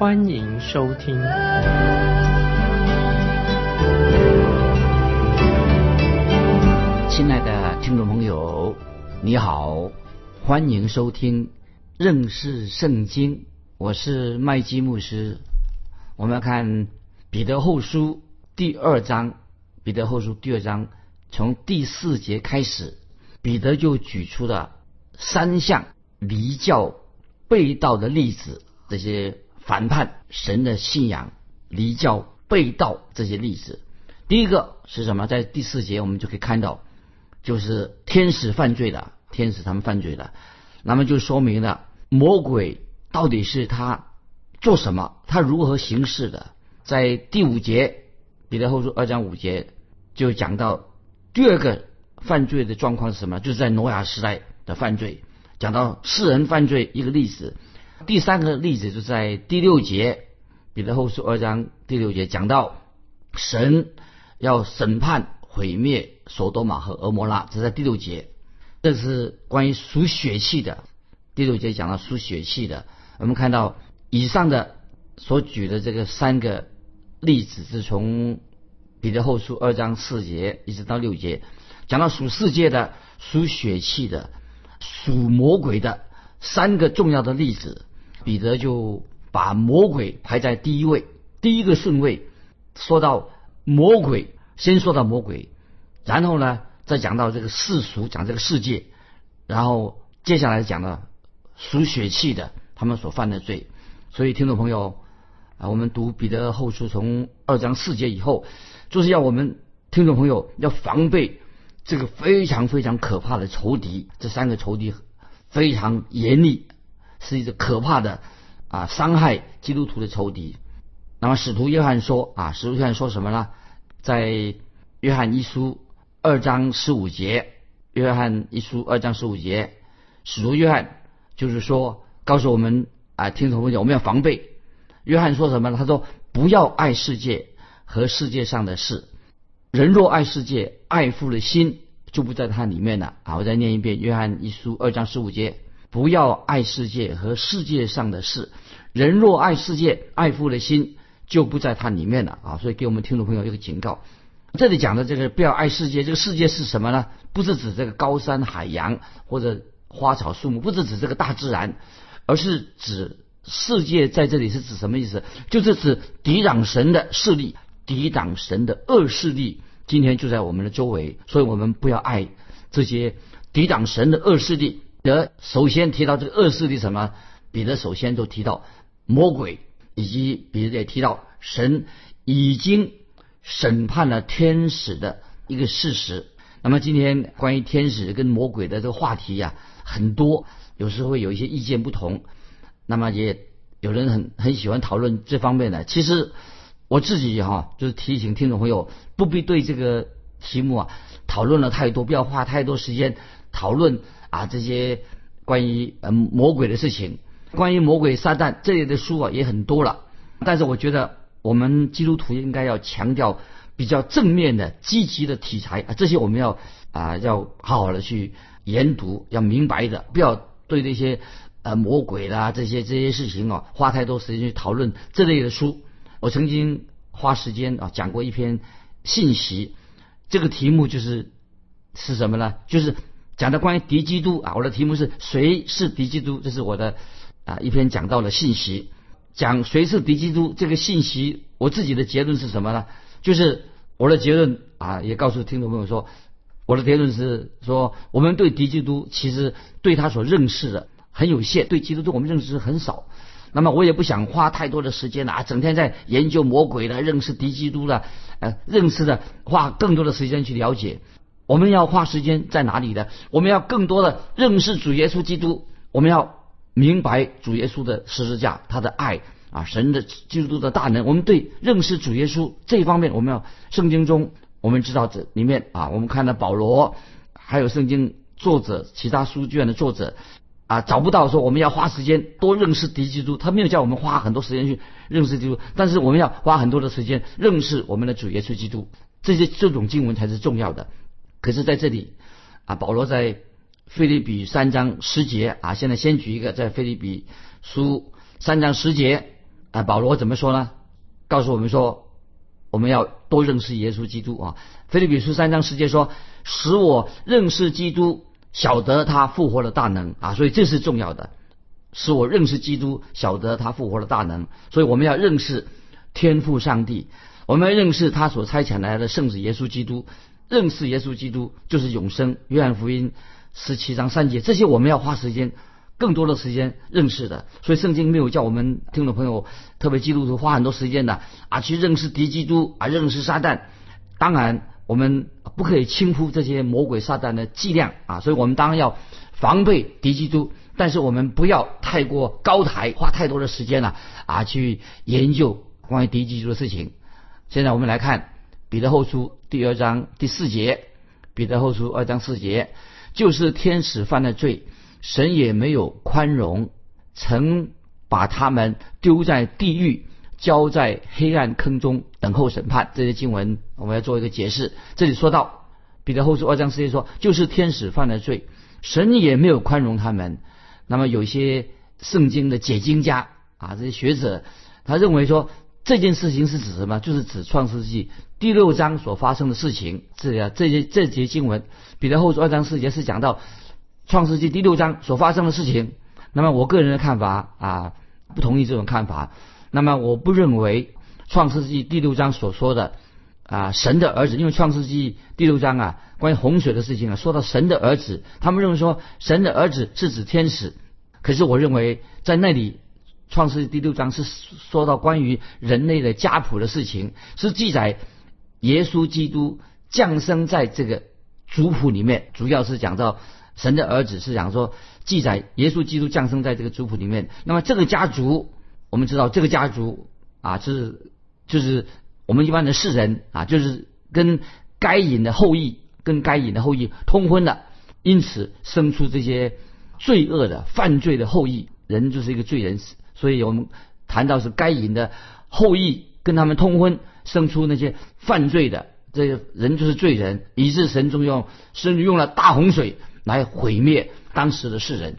欢迎收听。亲爱的听众朋友，你好，欢迎收听认识圣经。我是麦基牧师。我们要看彼得后书第二章，彼得后书第二章。从第四节开始，彼得就举出了三项离教背道的例子，这些反叛神的信仰、离教背道这些例子。第一个是什么？在第四节我们就可以看到，就是天使犯罪了，天使他们犯罪了，那么就说明了魔鬼到底是他做什么，他如何行事的。在第五节，彼得后书二章五节就讲到。第二个犯罪的状况是什么？就是在挪亚时代的犯罪，讲到世人犯罪一个例子。第三个例子就在第六节，彼得后书二章第六节讲到神要审判毁灭索多玛和俄摩拉，这在第六节。这是关于属血气的。第六节讲到属血气的，我们看到以上的所举的这个三个例子是从。彼得后书二章四节一直到六节，讲到属世界的、属血气的、属魔鬼的三个重要的例子，彼得就把魔鬼排在第一位，第一个顺位。说到魔鬼，先说到魔鬼，然后呢，再讲到这个世俗，讲这个世界，然后接下来讲了属血气的他们所犯的罪。所以，听众朋友啊，我们读彼得后书从二章四节以后。就是要我们听众朋友要防备这个非常非常可怕的仇敌，这三个仇敌非常严厉，是一个可怕的啊伤害基督徒的仇敌。那么使徒约翰说啊，使徒约翰说什么呢？在约翰一书二章十五节，约翰一书二章十五节，使徒约翰就是说告诉我们啊，听众朋友我们要防备。约翰说什么呢？他说不要爱世界。和世界上的事，人若爱世界，爱父的心就不在它里面了。啊，我再念一遍《约翰一书》二章十五节：不要爱世界和世界上的事。人若爱世界，爱父的心就不在它里面了。啊，所以给我们听众朋友一个警告。这里讲的这个不要爱世界，这个世界是什么呢？不是指这个高山海洋或者花草树木，不是指这个大自然，而是指世界在这里是指什么意思？就是指抵挡神的势力。抵挡神的恶势力，今天就在我们的周围，所以我们不要爱这些抵挡神的恶势力。得首先提到这个恶势力什么？彼得首先就提到魔鬼，以及彼得也提到神已经审判了天使的一个事实。那么今天关于天使跟魔鬼的这个话题呀，很多，有时候会有一些意见不同。那么也有人很很喜欢讨论这方面的，其实。我自己哈，就是提醒听众朋友，不必对这个题目啊讨论了太多，不要花太多时间讨论啊这些关于嗯魔鬼的事情，关于魔鬼撒旦这类的书啊也很多了。但是我觉得我们基督徒应该要强调比较正面的、积极的题材啊，这些我们要啊要好好的去研读，要明白的，不要对那些呃魔鬼啦这些这些事情啊花太多时间去讨论这类的书。我曾经花时间啊讲过一篇信息，这个题目就是是什么呢？就是讲的关于敌基督啊。我的题目是谁是敌基督？这是我的啊一篇讲到的信息。讲谁是敌基督这个信息，我自己的结论是什么呢？就是我的结论啊，也告诉听众朋友说，我的结论是说，我们对敌基督其实对他所认识的很有限，对基督徒我们认识很少。那么我也不想花太多的时间啊，整天在研究魔鬼的、认识敌基督的，呃，认识的，花更多的时间去了解。我们要花时间在哪里呢？我们要更多的认识主耶稣基督，我们要明白主耶稣的十字架，他的爱，啊神的基督的大能，我们对认识主耶稣这一方面，我们要圣经中我们知道这里面啊，我们看到保罗还有圣经作者其他书卷的作者啊，找不到说我们要花时间多认识敌基督，他没有叫我们花很多时间去认识基督，但是我们要花很多的时间认识我们的主耶稣基督，这些这种经文才是重要的。可是在这里啊，保罗在菲利比三章十节啊，现在先举一个在菲利比书三章十节啊，保罗怎么说呢？告诉我们说，我们要多认识耶稣基督啊。菲利比书三章十节说，使我认识基督，晓得他复活的大能啊，所以这是重要的，使我认识基督，晓得他复活的大能。所以我们要认识天父上帝，我们要认识他所差遣来的圣子耶稣基督，认识耶稣基督就是永生。约翰福音。十七章三节，这些我们要花时间，更多的时间认识的。所以圣经没有叫我们听众朋友，特别基督徒花很多时间的啊去认识敌基督啊认识撒旦。当然，我们不可以轻忽这些魔鬼撒旦的伎俩啊，所以我们当然要防备敌基督，但是我们不要太过高抬，花太多的时间了啊去研究关于敌基督的事情。现在我们来看彼得后书第二章第四节，彼得后书二章四节。就是天使犯了罪，神也没有宽容，曾把他们丢在地狱，交在黑暗坑中等候审判。这些经文我们要做一个解释。这里说到彼得后书二章四节说，就是天使犯了罪，神也没有宽容他们。那么有些圣经的解经家啊，这些学者，他认为说这件事情是指什么？就是指创世纪。第六章所发生的事情，这样这些这节经文，彼得后书二章四节是讲到创世纪第六章所发生的事情。那么我个人的看法啊，不同意这种看法。那么我不认为创世纪第六章所说的啊神的儿子，因为创世纪第六章啊关于洪水的事情啊，说到神的儿子，他们认为说神的儿子是指天使。可是我认为在那里创世纪第六章是说到关于人类的家谱的事情，是记载。耶稣基督降生在这个族谱里面，主要是讲到神的儿子，是讲说记载耶稣基督降生在这个族谱里面。那么这个家族，我们知道这个家族啊，是就是我们一般的世人啊，就是跟该隐的后裔跟该隐的后裔通婚的，因此生出这些罪恶的犯罪的后裔。人就是一个罪人，所以我们谈到是该隐的后裔跟他们通婚。生出那些犯罪的这些人就是罪人，以致神中用甚至用了大洪水来毁灭当时的世人，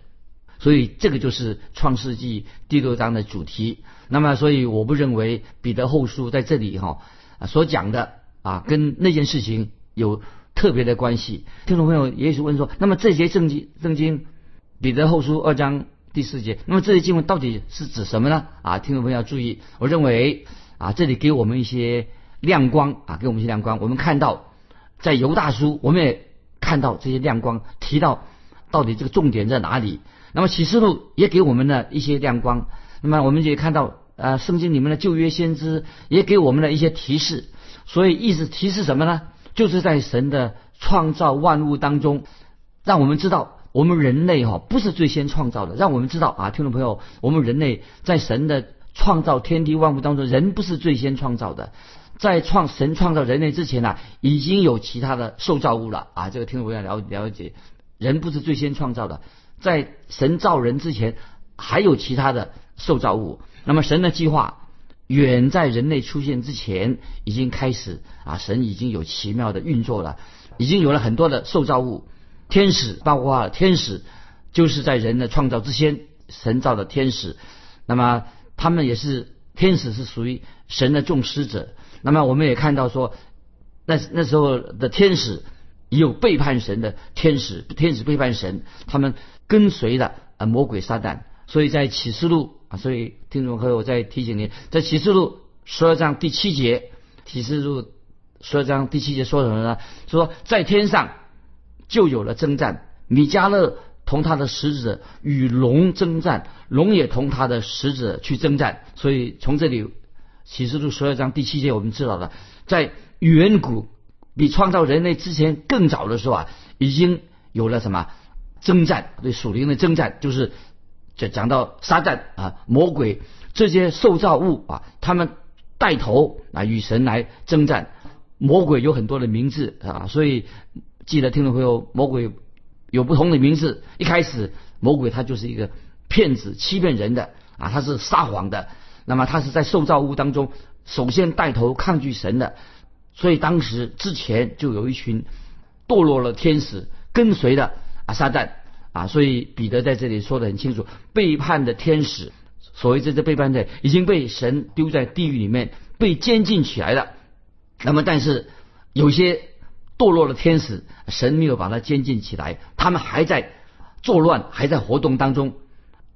所以这个就是创世纪第六章的主题。那么，所以我不认为彼得后书在这里哈所讲的啊跟那件事情有特别的关系。听众朋友也许问说，那么这些圣经圣经彼得后书二章第四节，那么这些经文到底是指什么呢？啊，听众朋友要注意，我认为。啊，这里给我们一些亮光啊，给我们一些亮光。我们看到，在犹大书，我们也看到这些亮光，提到到底这个重点在哪里。那么启示录也给我们了一些亮光。那么我们也看到，呃，圣经里面的旧约先知也给我们了一些提示。所以意思提示什么呢？就是在神的创造万物当中，让我们知道我们人类哈不是最先创造的。让我们知道啊，听众朋友，我们人类在神的。创造天地万物当中，人不是最先创造的，在创神创造人类之前呢，已经有其他的受造物了啊！这个听众朋友了了解，人不是最先创造的，在神造人之前，还有其他的受造物。那么神的计划远在人类出现之前已经开始啊！神已经有奇妙的运作了，已经有了很多的受造物，天使包括天使，就是在人的创造之前，神造的天使。那么他们也是天使，是属于神的众使者。那么我们也看到说，那那时候的天使也有背叛神的天使，天使背叛神，他们跟随了呃魔鬼撒旦。所以在启示录啊，所以听众朋友我再提醒您，在启示录十二章第七节，启示录十二章第七节说什么呢？说在天上就有了征战，米迦勒。同他的使者与龙征战，龙也同他的使者去征战。所以从这里启示录十二章第七节，我们知道了，在远古比创造人类之前更早的时候啊，已经有了什么征战？对属灵的征战，就是就讲到撒旦啊、魔鬼这些受造物啊，他们带头啊与神来征战。魔鬼有很多的名字啊，所以记得听众朋友，魔鬼有不同的名字。一开始，魔鬼他就是一个骗子、欺骗人的啊，他是撒谎的。那么他是在受造物当中首先带头抗拒神的，所以当时之前就有一群堕落了天使跟随的啊撒旦啊，所以彼得在这里说的很清楚，背叛的天使，所谓这些背叛的已经被神丢在地狱里面，被监禁起来了。那么但是有些堕落的天使，神没有把他监禁起来，他们还在作乱，还在活动当中。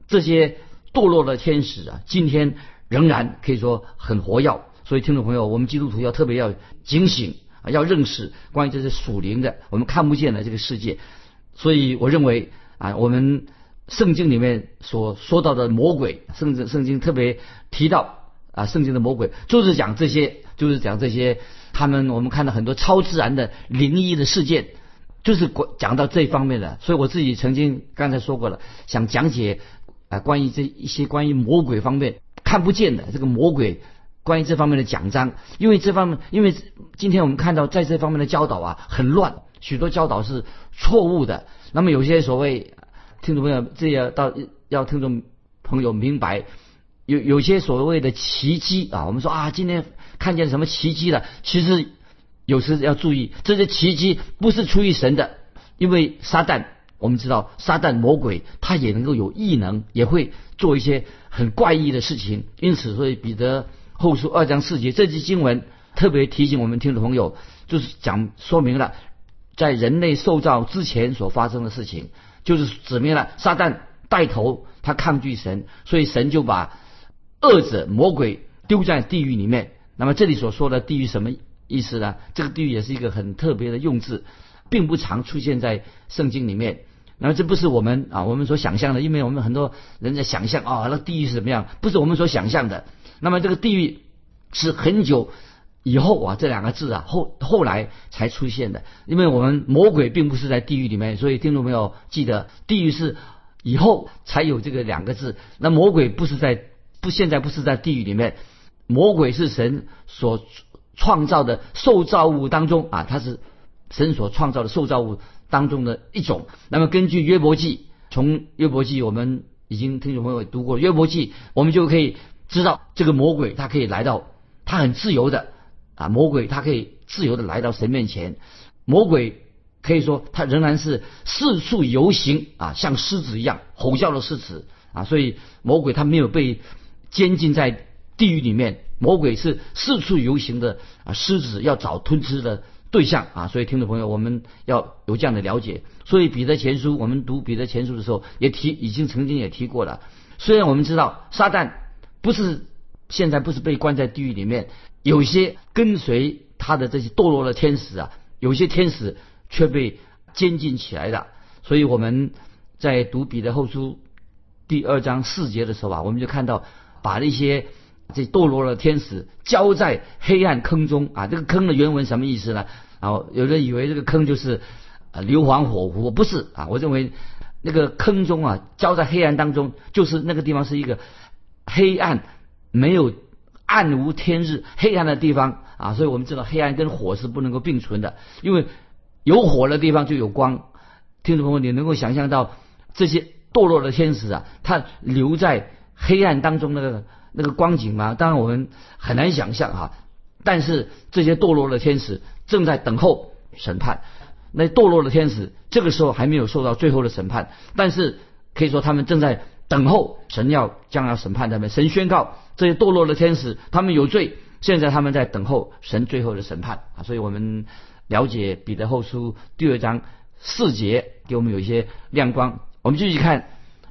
这些堕落的天使啊，今天。仍然可以说很活跃，所以听众朋友，我们基督徒要特别要警醒啊，要认识关于这些属灵的我们看不见的这个世界。所以我认为啊，我们圣经里面所说到的魔鬼，甚至圣经特别提到啊，圣经的魔鬼就是讲这些，就是讲这些他们我们看到很多超自然的灵异的事件，就是讲到这方面的。所以我自己曾经刚才说过了，想讲解啊关于这一些关于魔鬼方面。看不见的这个魔鬼，关于这方面的讲章，因为这方面，因为今天我们看到在这方面的教导啊很乱，许多教导是错误的。那么有些所谓听众朋友，这要到要听众朋友明白，有有些所谓的奇迹啊，我们说啊，今天看见什么奇迹了？其实有时要注意，这些奇迹不是出于神的，因为撒旦。我们知道撒旦魔鬼他也能够有异能，也会做一些很怪异的事情。因此，所以彼得后书二章四节这句经文特别提醒我们听众朋友，就是讲说明了在人类受造之前所发生的事情，就是指明了撒旦带头他抗拒神，所以神就把恶者魔鬼丢在地狱里面。那么这里所说的地狱什么意思呢？这个地狱也是一个很特别的用字。并不常出现在圣经里面，那么这不是我们啊我们所想象的，因为我们很多人在想象啊，那地狱是怎么样？不是我们所想象的。那么这个地狱是很久以后啊，这两个字啊后后来才出现的。因为我们魔鬼并不是在地狱里面，所以听众朋友记得，地狱是以后才有这个两个字。那魔鬼不是在不现在不是在地狱里面，魔鬼是神所创造的受造物当中啊，它是。神所创造的受造物当中的一种。那么根据约伯记，从约伯记我们已经听众朋友读过约伯记，我们就可以知道这个魔鬼他可以来到，他很自由的啊，魔鬼他可以自由的来到神面前。魔鬼可以说他仍然是四处游行啊，像狮子一样吼叫的狮子啊，所以魔鬼他没有被监禁在地狱里面，魔鬼是四处游行的啊，狮子要找吞吃的。对象啊，所以听众朋友，我们要有这样的了解。所以彼得前书，我们读彼得前书的时候，也提，已经曾经也提过了。虽然我们知道撒旦不是现在不是被关在地狱里面，有些跟随他的这些堕落的天使啊，有些天使却被监禁起来的。所以我们在读彼得后书第二章四节的时候啊，我们就看到把那些。这堕落的天使交在黑暗坑中啊！这个坑的原文什么意思呢？啊，有人以为这个坑就是啊硫磺火湖，不是啊。我认为那个坑中啊，交在黑暗当中，就是那个地方是一个黑暗，没有暗无天日，黑暗的地方啊。所以我们知道黑暗跟火是不能够并存的，因为有火的地方就有光。听众朋友，你能够想象到这些堕落的天使啊，他留在黑暗当中那个。那个光景吗？当然我们很难想象哈。但是这些堕落的天使正在等候审判。那堕落的天使这个时候还没有受到最后的审判，但是可以说他们正在等候神要将要审判他们。神宣告这些堕落的天使他们有罪，现在他们在等候神最后的审判啊。所以我们了解彼得后书第二章四节给我们有一些亮光。我们继续看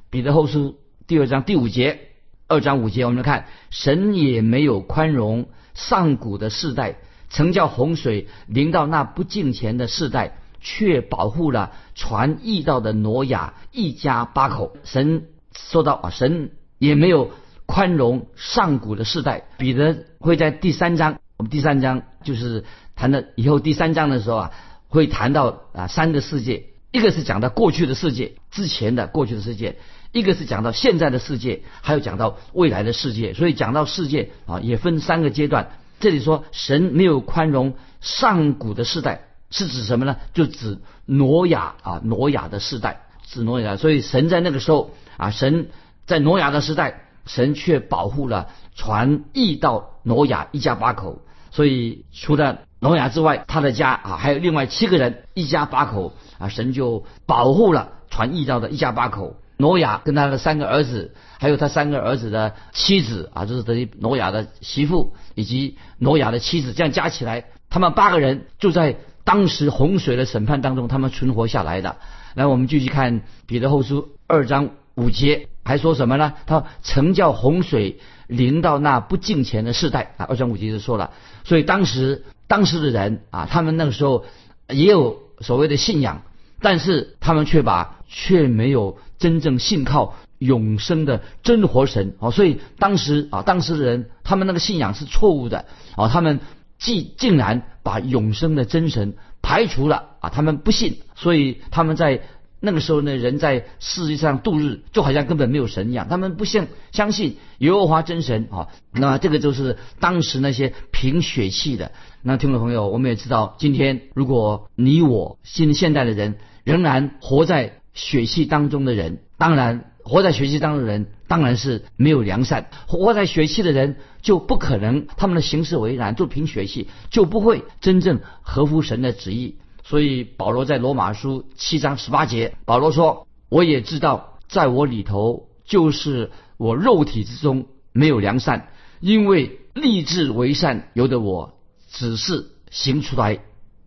彼得后书第二章第五节。二章五节，我们来看神也没有宽容上古的世代，曾叫洪水临到那不敬虔的世代，却保护了传义道的挪亚一家八口。神说到啊，神也没有宽容上古的世代。彼得会在第三章，我们第三章就是谈的以后第三章的时候啊，会谈到啊三个世界，一个是讲到过去的世界之前的过去的世界，一个是讲到现在的世界，还有讲到未来的世界。所以讲到世界啊，也分三个阶段。这里说神没有宽容上古的世代，是指什么呢？就指挪亚啊，挪亚的世代，指挪亚。所以神在那个时候啊，神在挪亚的时代，神却保护了传译到挪亚一家八口。所以除了挪亚之外，他的家啊，还有另外七个人，一家八口啊，神就保护了传译到的一家八口。挪亚跟他的三个儿子，还有他三个儿子的妻子啊，就是等于挪亚的媳妇以及挪亚的妻子，这样加起来，他们八个人就在当时洪水的审判当中，他们存活下来的。来，我们继续看彼得后书二章五节，还说什么呢？他曾叫洪水临到那不敬虔的世代啊。二章五节就说了，所以当时。当时的人啊，他们那个时候也有所谓的信仰，但是他们却把却没有真正信靠永生的真活神哦，所以当时啊，当时的人他们那个信仰是错误的啊，他们既竟然把永生的真神排除了啊，他们不信，所以他们在。那个时候呢，人在世界上度日，就好像根本没有神一样。他们不信相信耶和华真神啊。那这个就是当时那些凭血气的。那听众朋友，我们也知道，今天如果你我新现代的人仍然活在血气当中的人，当然活在血气当中的人，当然是没有良善。活在血气的人就不可能，他们的行事为然就凭血气，就不会真正合乎神的旨意。所以保罗在罗马书七章十八节，保罗说：“我也知道，在我里头，就是我肉体之中没有良善，因为立志为善由得我，只是行出来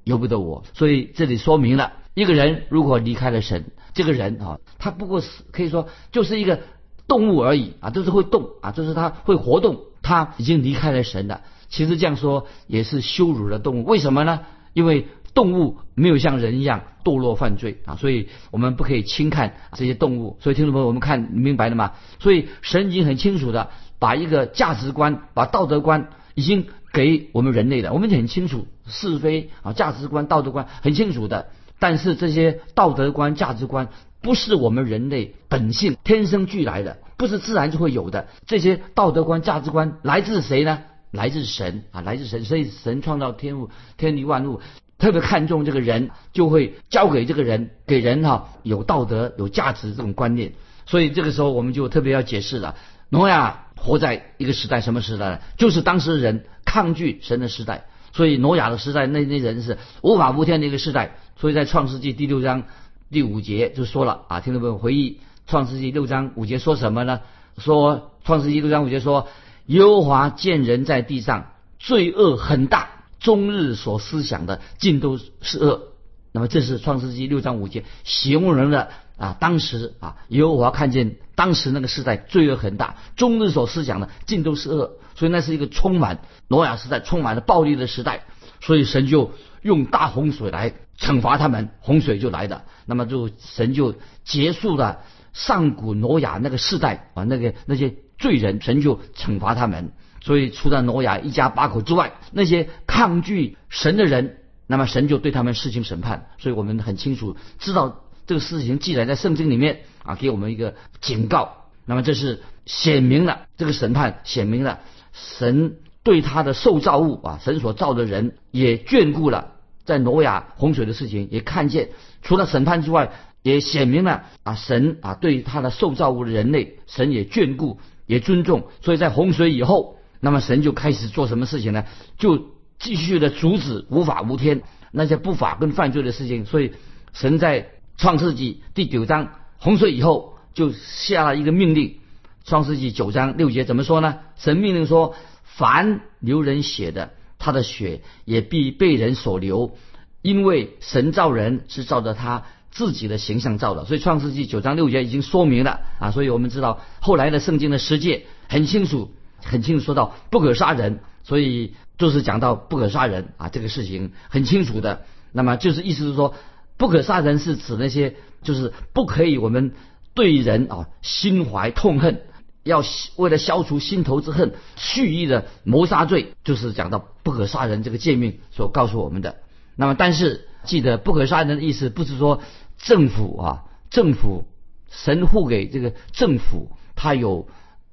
由不得我。”所以这里说明了，一个人如果离开了神，这个人啊，他不过是可以说就是一个动物而已啊，就是会动啊，就是他会活动，他已经离开了神的。其实这样说也是羞辱了动物，为什么呢？因为。动物没有像人一样堕落犯罪啊，所以我们不可以轻看这些动物。所以听众朋友，我们看明白了吗？所以神已经很清楚的把一个价值观、把道德观已经给我们人类的，我们很清楚是非啊，价值观、道德观很清楚的。但是这些道德观、价值观不是我们人类本性天生俱来的，不是自然就会有的。这些道德观、价值观来自谁呢？来自神啊，来自神。所以神创造天物、天地万物。特别看重这个人，就会交给这个人，给人哈有道德、有价值这种观念。所以这个时候，我们就特别要解释了：挪亚活在一个时代，什么时代呢？就是当时人抗拒神的时代。所以挪亚的时代，那那人是无法无天的一个时代。所以在创世纪第六章第五节就说了啊，听众朋友回忆创世纪六章五节说什么呢？说创世纪六章五节说，耶和华见人在地上罪恶很大。终日所思想的尽都是恶，那么这是创世纪六章五节形容人的啊，当时啊，耶和华看见当时那个时代罪恶很大，终日所思想的尽都是恶，所以那是一个充满挪亚时代充满了暴力的时代，所以神就用大洪水来惩罚他们，洪水就来的，那么就神就结束了上古挪亚那个时代啊，那个那些罪人，神就惩罚他们。所以，除了挪亚一家八口之外，那些抗拒神的人，那么神就对他们施行审判。所以我们很清楚知道这个事情记载在圣经里面啊，给我们一个警告。那么这是显明了这个审判，显明了神对他的受造物啊，神所造的人也眷顾了，在挪亚洪水的事情也看见，除了审判之外，也显明了啊，神啊对于他的受造物的人类，神也眷顾，也尊重。所以在洪水以后。那么神就开始做什么事情呢？就继续的阻止无法无天那些不法跟犯罪的事情。所以神在创世纪第九章洪水以后，就下了一个命令。创世纪九章六节怎么说呢？神命令说：凡流人血的，他的血也必被人所流，因为神造人是照着他自己的形象造的。所以创世纪九章六节已经说明了啊。所以我们知道后来的圣经的世界很清楚。很清楚说到不可杀人，所以就是讲到不可杀人啊，这个事情很清楚的。那么就是意思是说，不可杀人是指那些就是不可以我们对人啊心怀痛恨，要为了消除心头之恨，蓄意的谋杀罪，就是讲到不可杀人这个诫命所告诉我们的。那么但是记得不可杀人的意思不是说政府啊，政府神护给这个政府，他有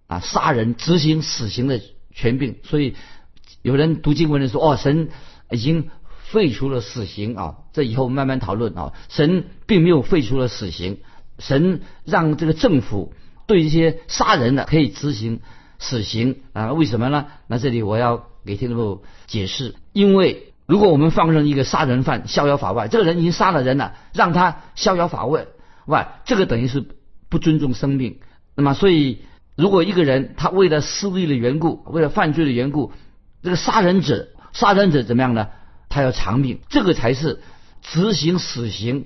啊杀人执行死刑的权柄，所以有人读经文的说，哦，神已经废除了死刑啊，这以后慢慢讨论啊，神并没有废除了死刑，神让这个政府对一些杀人的可以执行死刑啊，为什么呢？那这里我要给听众朋友解释，因为。如果我们放任一个杀人犯逍遥法外，这个人已经杀了人了，让他逍遥法外，外这个等于是不尊重生命。那么，所以如果一个人他为了私利的缘故，为了犯罪的缘故，这个杀人者，杀人者怎么样呢？他要偿命，这个才是执行死刑，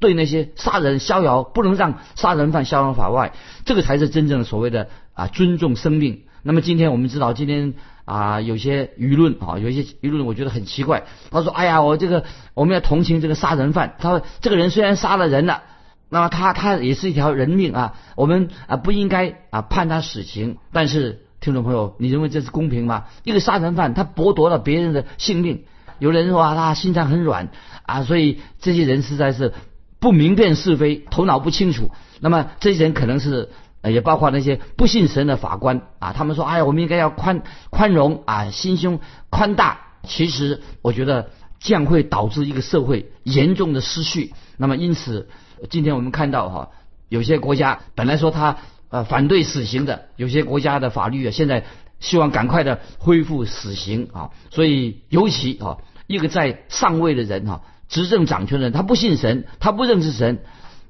对那些杀人逍遥，不能让杀人犯逍遥法外，这个才是真正所谓的啊尊重生命。那么今天我们知道，今天。啊，有些舆论啊，有些舆论我觉得很奇怪。他说：“哎呀，我这个我们要同情这个杀人犯。他说，这个人虽然杀了人了，那么他他也是一条人命啊，我们啊不应该啊判他死刑。但是听众朋友，你认为这是公平吗？一个杀人犯他剥夺了别人的性命，有人说啊他心肠很软啊，所以这些人实在是不明辨是非，头脑不清楚。那么这些人可能是。”也包括那些不信神的法官啊，他们说：“哎呀，我们应该要宽宽容啊，心胸宽大。”其实，我觉得这样会导致一个社会严重的失序。那么，因此，今天我们看到哈，有些国家本来说他呃反对死刑的，有些国家的法律啊，现在希望赶快的恢复死刑啊。所以，尤其啊，一个在上位的人哈，执政掌权的人，他不信神，他不认识神，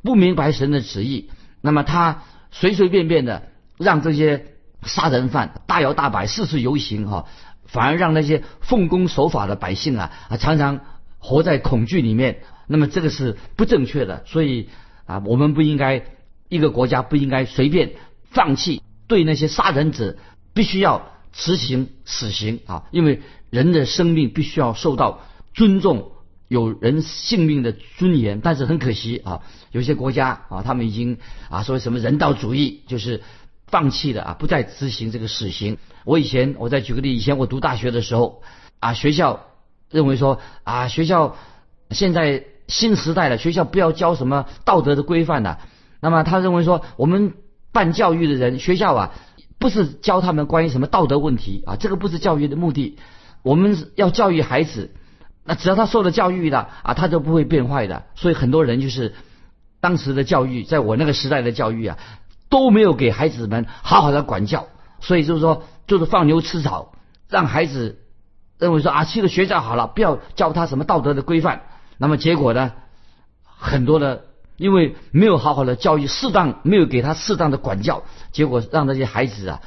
不明白神的旨意，那么他。随随便便的让这些杀人犯大摇大摆四处游行哈，反而让那些奉公守法的百姓啊啊常常活在恐惧里面。那么这个是不正确的，所以啊我们不应该一个国家不应该随便放弃对那些杀人者必须要执行死刑啊，因为人的生命必须要受到尊重。有人性命的尊严，但是很可惜啊，有些国家啊，他们已经啊说什么人道主义，就是放弃了啊，不再执行这个死刑。我以前我再举个例，以前我读大学的时候啊，学校认为说啊，学校现在新时代了，学校不要教什么道德的规范的。那么他认为说，我们办教育的人，学校啊，不是教他们关于什么道德问题啊，这个不是教育的目的，我们要教育孩子。那只要他受了教育的啊，他就不会变坏的。所以很多人就是当时的教育，在我那个时代的教育啊，都没有给孩子们好好的管教。所以就是说，就是放牛吃草，让孩子认为说啊，去了学校好了，不要教他什么道德的规范。那么结果呢，很多的因为没有好好的教育，适当没有给他适当的管教，结果让那些孩子啊，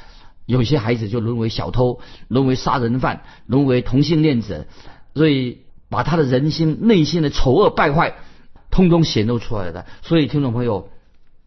有些孩子就沦为小偷，沦为杀人犯，沦为同性恋者，所以。把他的人心内心的丑恶败坏，通通显露出来的。所以，听众朋友，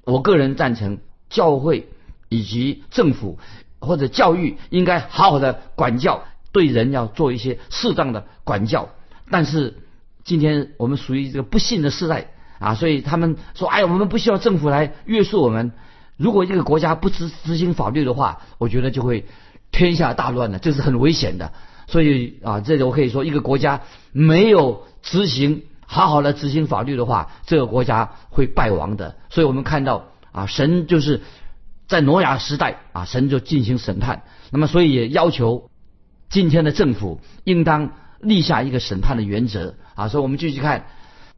我个人赞成教会以及政府或者教育应该好好的管教，对人要做一些适当的管教。但是，今天我们属于这个不幸的时代啊，所以他们说：“哎，我们不需要政府来约束我们。如果一个国家不执执行法律的话，我觉得就会天下大乱的，这是很危险的。”所以啊，这里我可以说，一个国家没有执行好好的执行法律的话，这个国家会败亡的。所以我们看到啊，神就是在挪亚时代啊，神就进行审判。那么，所以也要求今天的政府应当立下一个审判的原则啊。所以我们继续看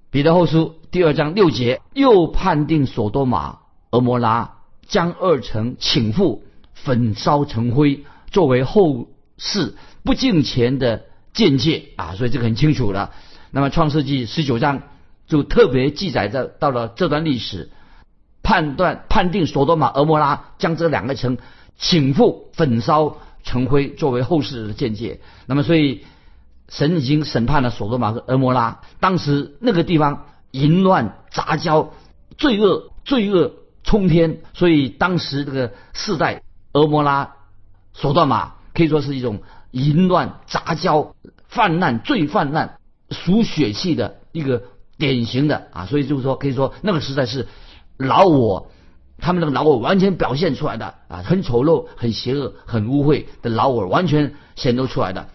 彼得后书第二章六节，又判定索多玛、俄摩拉将二城倾覆，焚烧成灰，作为后是。不敬虔的见解啊，所以这个很清楚了。那么创世纪十九章就特别记载着到了这段历史，判断判定索多玛、俄摩拉将这两个城倾覆、焚烧成灰，作为后世的见解。那么所以神已经审判了索多玛和俄摩拉，当时那个地方淫乱杂交，罪恶罪恶冲天，所以当时这个世代俄摩拉、索多玛可以说是一种。淫乱杂交泛滥最泛滥属血气的一个典型的啊，所以就是说可以说那个时代是老我，他们那个老我完全表现出来的啊，很丑陋、很邪恶、很污秽的老我完全显露出来的。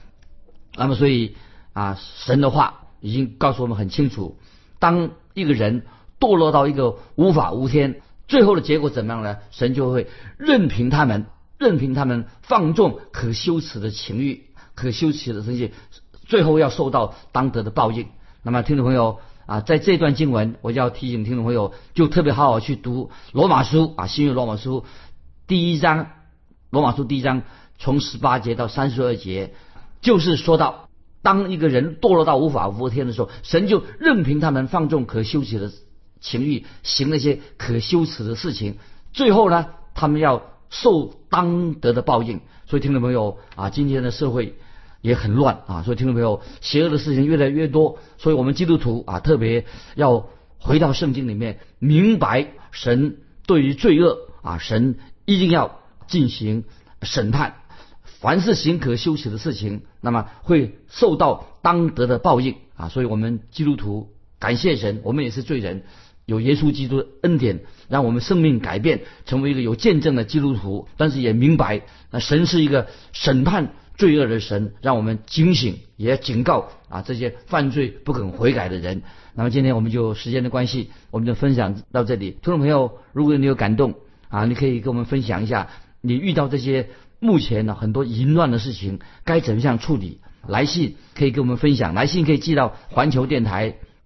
那么所以啊，神的话已经告诉我们很清楚，当一个人堕落到一个无法无天，最后的结果怎么样呢？神就会任凭他们，任凭他们放纵可羞耻的情欲，可羞耻的东西，最后要受到当得的报应。那么，听众朋友啊，在这段经文，我就要提醒听众朋友，就特别好好去读罗马书啊，新约罗马书第一章，罗马书第一章从十八节到三十二节，就是说到。当一个人堕落到无法无天的时候，神就任凭他们放纵可羞耻的情欲，行那些可羞耻的事情，最后呢，他们要受当得的报应。所以，听众朋友啊，今天的社会也很乱啊，所以听众朋友，邪恶的事情越来越多，所以我们基督徒啊，特别要回到圣经里面，明白神对于罪恶啊，神一定要进行审判。凡是行可羞耻的事情，那么会受到当得的报应啊！所以，我们基督徒感谢神，我们也是罪人，有耶稣基督的恩典，让我们生命改变，成为一个有见证的基督徒。但是也明白，那神是一个审判罪恶的神，让我们警醒，也警告啊这些犯罪不肯悔改的人。那么，今天我们就时间的关系，我们就分享到这里。听众朋友，如果你有感动啊，你可以跟我们分享一下你遇到这些。目前呢，很多淫乱的事情该怎么样处理？来信可以跟我们分享，来信可以寄到环球电台